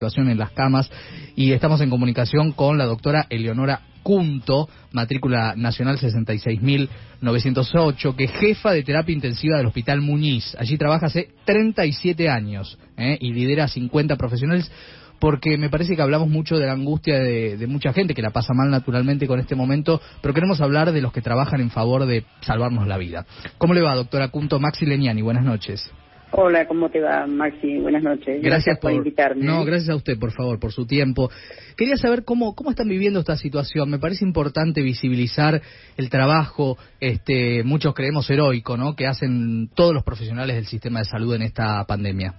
en las camas y estamos en comunicación con la doctora Eleonora Cunto, matrícula nacional 66.908, que es jefa de terapia intensiva del Hospital Muñiz. Allí trabaja hace 37 años ¿eh? y lidera 50 profesionales porque me parece que hablamos mucho de la angustia de, de, mucha gente que la pasa mal naturalmente con este momento, pero queremos hablar de los que trabajan en favor de salvarnos la vida. ¿Cómo le va, doctora Cunto? Maxi Leñani, buenas noches. Hola, ¿cómo te va, Maxi? Buenas noches. Gracias, por, invitarme. No, gracias a usted, por favor, por su tiempo. Quería saber cómo, cómo están viviendo esta situación. Me parece importante visibilizar el trabajo, este, muchos creemos heroico, ¿no?, que hacen todos los profesionales del sistema de salud en esta pandemia.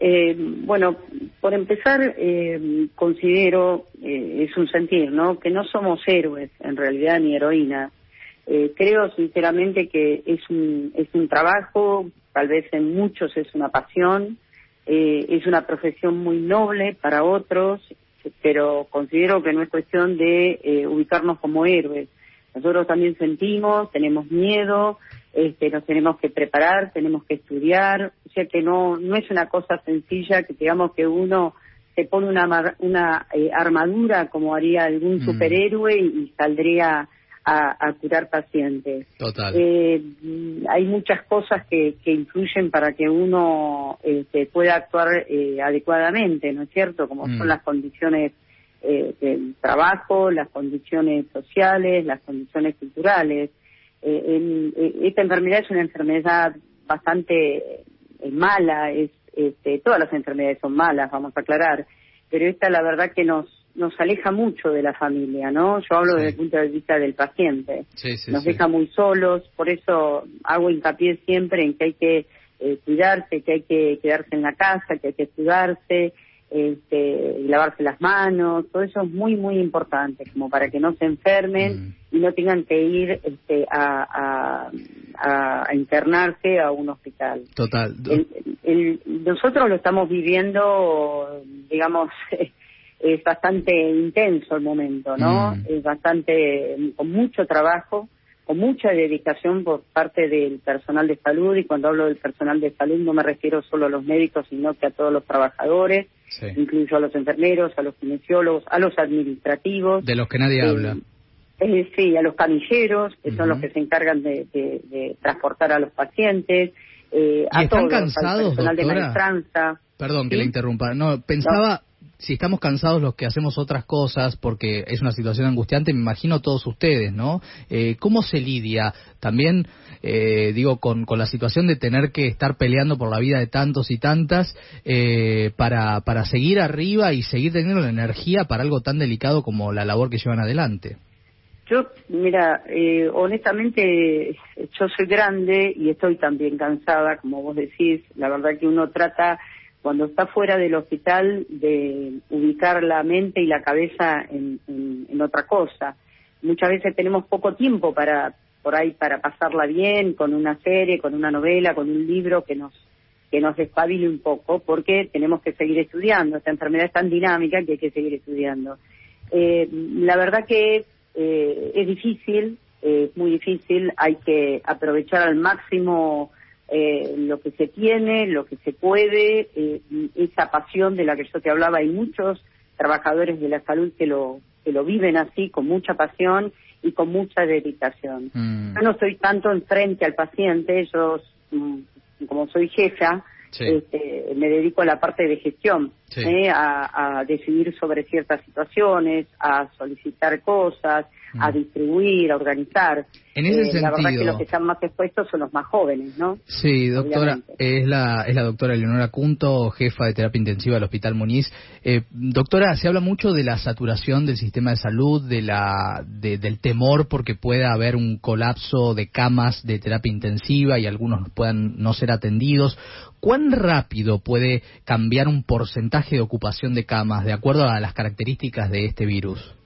Eh, bueno, por empezar, eh, considero, eh, es un sentir, ¿no?, que no somos héroes, en realidad, ni heroínas. Eh, creo sinceramente que es un, es un trabajo tal vez en muchos es una pasión, eh, es una profesión muy noble para otros, pero considero que no es cuestión de eh, ubicarnos como héroes. Nosotros también sentimos, tenemos miedo, este, nos tenemos que preparar, tenemos que estudiar, o sea que no, no es una cosa sencilla que digamos que uno se pone una, una eh, armadura como haría algún mm. superhéroe y saldría a, curar pacientes. Total. Eh, hay muchas cosas que, que influyen para que uno este, pueda actuar eh, adecuadamente, ¿no es cierto? Como son mm. las condiciones eh, del trabajo, las condiciones sociales, las condiciones culturales. esta enfermedad es una enfermedad bastante mala, es, este, todas las enfermedades son malas, vamos a aclarar, pero esta la verdad que nos nos aleja mucho de la familia, ¿no? Yo hablo desde el punto de vista del paciente. nos deja muy solos, por eso hago hincapié siempre en que hay que eh, cuidarse, que hay que quedarse en la casa, que hay que cuidarse, este, lavarse las manos, todo eso es muy, muy importante, como para que no se enfermen mm. y no tengan que ir este, a, a, internarse a un hospital. Total. nosotros lo estamos viviendo, digamos, es bastante intenso el momento, ¿no? Mm. Es bastante, con mucho trabajo, con mucha dedicación por parte del personal de salud, y cuando hablo del personal de salud no me refiero solo a los médicos, sino que a todos los trabajadores, incluyo a los enfermeros, a los kinesiólogos, a los administrativos. De los que nadie eh, habla. Eh, sí, a los camilleros, que son los que se encargan de, transportar a los pacientes, eh, a están todos, cansados, personal doctora? de maestranza. Perdón que le interrumpa. No, pensaba, si estamos cansados los que hacemos otras cosas, porque es una situación angustiante, me imagino todos ustedes, ¿no? Eh, ¿Cómo se lidia también, eh, digo, con, la situación de tener que estar peleando por la vida de tantos y tantas eh, para, para seguir arriba y seguir teniendo la energía para algo tan delicado como la labor que llevan adelante? Yo, mira, eh, honestamente, yo soy grande y estoy también cansada, como vos decís. La verdad que uno trata cuando está fuera del hospital de ubicar la mente y la cabeza en, otra cosa. Muchas veces tenemos poco tiempo para por ahí para pasarla bien con una serie, con una novela, con un libro que nos que nos despabile un poco, porque tenemos que seguir estudiando. Esta enfermedad es tan dinámica que hay que seguir estudiando. Eh, la verdad que eh, es difícil, es muy difícil. Hay que aprovechar al máximo eh, lo que se tiene, lo que se puede, eh, esa pasión de la que yo te hablaba, hay muchos trabajadores de la salud que lo, que lo viven así, con mucha pasión y con mucha dedicación. Mm. Yo no estoy tanto enfrente al paciente, yo, mm, como soy jefa, este, me dedico a la parte de gestión, ¿eh? a, a, decidir sobre ciertas situaciones, a solicitar cosas, a mm. distribuir, a organizar. En ese sentido. Eh, la verdad que los que están más expuestos son los más jóvenes, ¿no? Sí, doctora, es la, es la doctora Leonora Cunto, jefa de terapia intensiva del Hospital Muniz. Eh, doctora, se habla mucho de la saturación del sistema de salud, de la, del temor porque pueda haber un colapso de camas de terapia intensiva y algunos puedan no ser atendidos. ¿Cuán rápido puede cambiar un porcentaje de ocupación de camas de acuerdo a las características de este virus?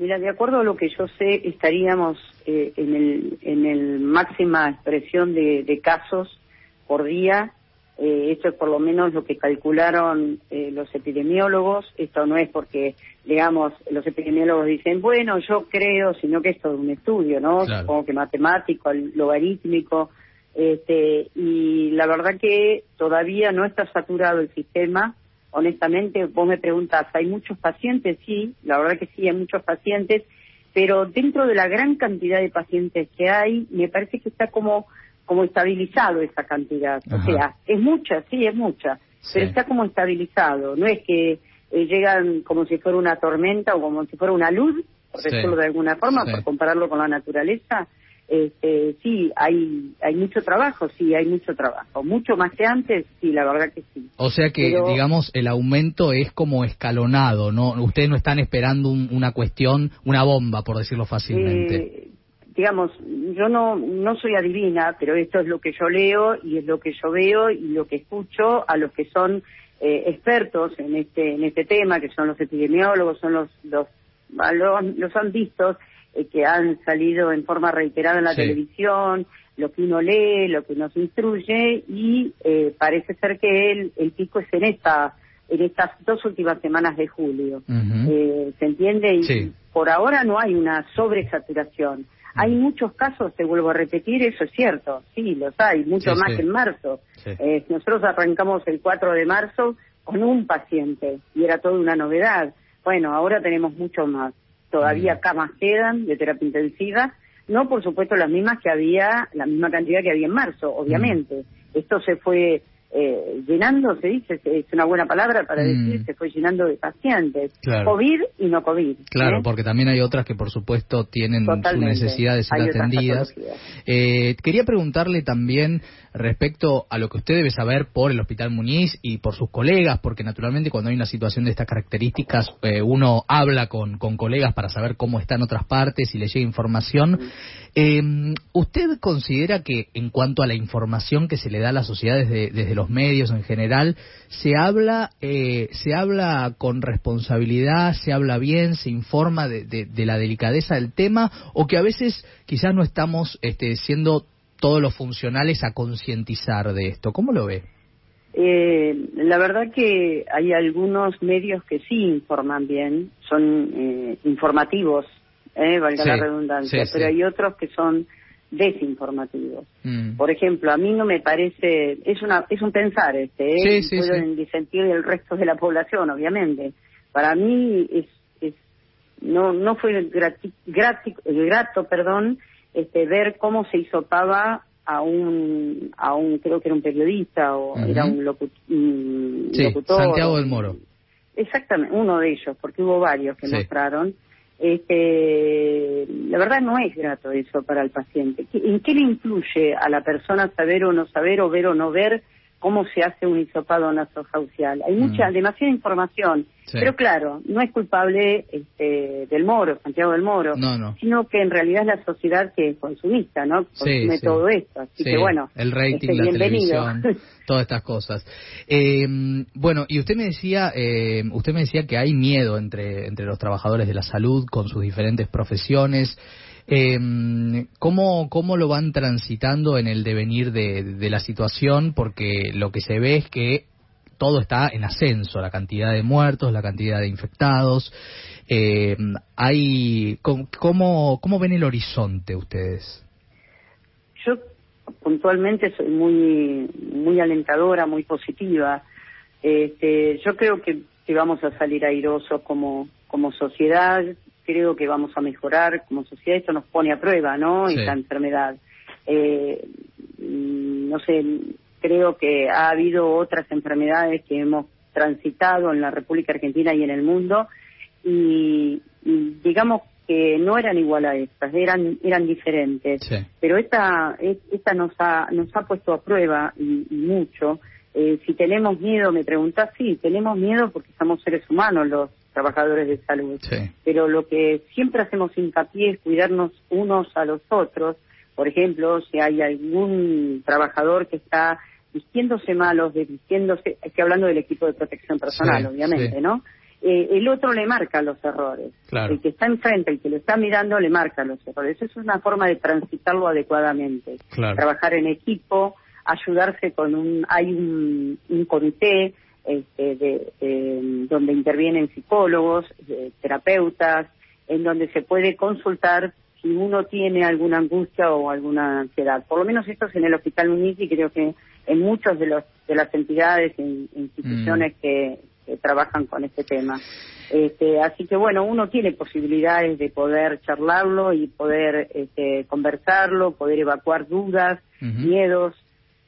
Mira, de acuerdo a lo que yo sé, estaríamos eh, en, el, en el máxima expresión de, casos por día. Eh, esto es por lo menos lo que calcularon eh, los epidemiólogos. Esto no es porque, digamos, los epidemiólogos dicen, bueno, yo creo, sino que esto es un estudio, ¿no? Supongo que matemático, logarítmico. Este, y la verdad que todavía no está saturado el sistema honestamente, vos me preguntas, ¿hay muchos pacientes? Sí, la verdad que sí, hay muchos pacientes, pero dentro de la gran cantidad de pacientes que hay, me parece que está como como estabilizado esa cantidad. O sea, es mucha, sí, es mucha, pero está como estabilizado. No es que eh, llegan como si fuera una tormenta o como si fuera una luz, por decirlo de alguna forma, por compararlo con la naturaleza, este, sí, hay, hay mucho trabajo, sí, hay mucho trabajo. Mucho más que antes, sí, la verdad que sí. O sea que, digamos, el aumento es como escalonado, ¿no? Ustedes no están esperando una cuestión, una bomba, por decirlo fácilmente. Eh, digamos, yo no, no soy adivina, pero esto es lo que yo leo y es lo que yo veo y lo que escucho a los que son eh, expertos en este, en este tema, que son los epidemiólogos, son los, los, los, los han visto eh, que han salido en forma reiterada en la televisión, lo que uno lee, lo que nos instruye y eh, parece ser que el, el pico es en esta en estas dos últimas semanas de julio. eh, ¿Se entiende? Y por ahora no hay una sobresaturación. Hay muchos casos, te vuelvo a repetir, eso es cierto, sí, los hay, mucho más que en marzo. Eh, nosotros arrancamos el 4 de marzo con un paciente y era toda una novedad. Bueno, ahora tenemos mucho más todavía camas quedan de terapia intensiva, no por supuesto las mismas que había, la misma cantidad que había en marzo, obviamente. Esto se fue eh, llenando, se dice, es una buena palabra para mm. decir, se fue llenando de pacientes, COVID y no COVID. Claro, ¿eh? porque también hay otras que por supuesto tienen su necesidad de ser atendidas. Eh, quería preguntarle también respecto a lo que usted debe saber por el Hospital Muñiz y por sus colegas, porque naturalmente cuando hay una situación de estas características eh, uno habla con, con colegas para saber cómo está en otras partes y le llega información. Eh, ¿Usted considera que en cuanto a la información que se le da a la sociedad desde, los medios en general, se habla, eh, se habla con responsabilidad, se habla bien, se informa de, de, la delicadeza del tema o que a veces quizás no estamos este, siendo todos los funcionales a concientizar de esto? ¿Cómo lo ve? Eh, la verdad que hay algunos medios que sí informan bien, son eh, informativos eh, valga la redundancia, pero hay otros que son desinformativos. Mm. Por ejemplo, a mí no me parece, es una es un pensar este, ¿eh? puedo disentir el resto de la población, obviamente. Para mí es, es no no fue grati, grato, perdón, este ver cómo se hisopaba a un a un creo que era un periodista o era un, locutor Santiago del Moro. Exactamente, uno de ellos, porque hubo varios que mostraron este, la verdad no es grato eso para el paciente. ¿En qué le influye a la persona saber o no saber o ver o no ver cómo se hace un hisopado nasofaucial? Hay mucha, mm. demasiada información pero claro, no es culpable este, del Moro, Santiago del Moro, sino que en realidad es la sociedad que es consumista, ¿no? Consume todo esto. Así que bueno, el rating, este, la televisión, todas estas cosas. Eh, bueno, y usted me decía, eh, usted me decía que hay miedo entre entre los trabajadores de la salud con sus diferentes profesiones. Eh, ¿cómo, ¿Cómo lo van transitando en el devenir de, la situación? Porque lo que se ve es que todo está en ascenso, la cantidad de muertos, la cantidad de infectados. Eh, hay, ¿cómo, ¿Cómo ven el horizonte ustedes? Yo puntualmente soy muy, muy alentadora, muy positiva. Este, yo creo que, que vamos a salir airosos como, como sociedad, creo que vamos a mejorar como sociedad. Esto nos pone a prueba, ¿no? Esta enfermedad. Eh, no sé, creo que ha habido otras enfermedades que hemos transitado en la República Argentina y en el mundo y, digamos que no eran igual a estas, eran eran diferentes. Pero esta esta nos ha nos ha puesto a prueba y, mucho. Eh, si tenemos miedo, me preguntás, sí, tenemos miedo porque somos seres humanos los trabajadores de salud. Pero lo que siempre hacemos hincapié es cuidarnos unos a los otros. Por ejemplo, si hay algún trabajador que está vistiéndose malos, de vistiéndose, estoy hablando del equipo de protección personal, obviamente, ¿no? Eh, el otro le marca los errores. El que está enfrente, el que lo está mirando, le marca los errores. Eso es una forma de transitarlo adecuadamente. Trabajar en equipo, ayudarse con un, hay un, un comité este, de, donde intervienen psicólogos, terapeutas, en donde se puede consultar si uno tiene alguna angustia o alguna ansiedad. Por lo menos esto es en el Hospital Uniti, creo que en muchas de, los, de las entidades e instituciones mm. que, trabajan con este tema. Este, así que bueno, uno tiene posibilidades de poder charlarlo y poder este, conversarlo, poder evacuar dudas, miedos,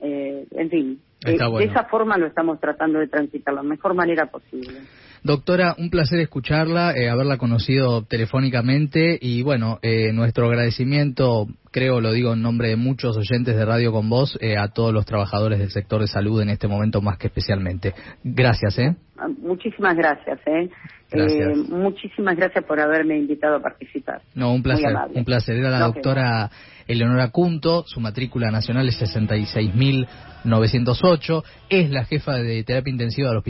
eh, en fin. De, esa forma lo estamos tratando de transitar la mejor manera posible. Doctora, un placer escucharla, eh, haberla conocido telefónicamente y bueno, eh, nuestro agradecimiento, creo lo digo en nombre de muchos oyentes de Radio con Voz, eh, a todos los trabajadores del sector de salud en este momento más que especialmente. Gracias, ¿eh? Ah, muchísimas gracias, ¿eh? Gracias. muchísimas gracias por haberme invitado a participar. No, un placer, un placer. Era la doctora Eleonora Cunto, su matrícula nacional es 66.908, es la jefa de terapia intensiva del hospital.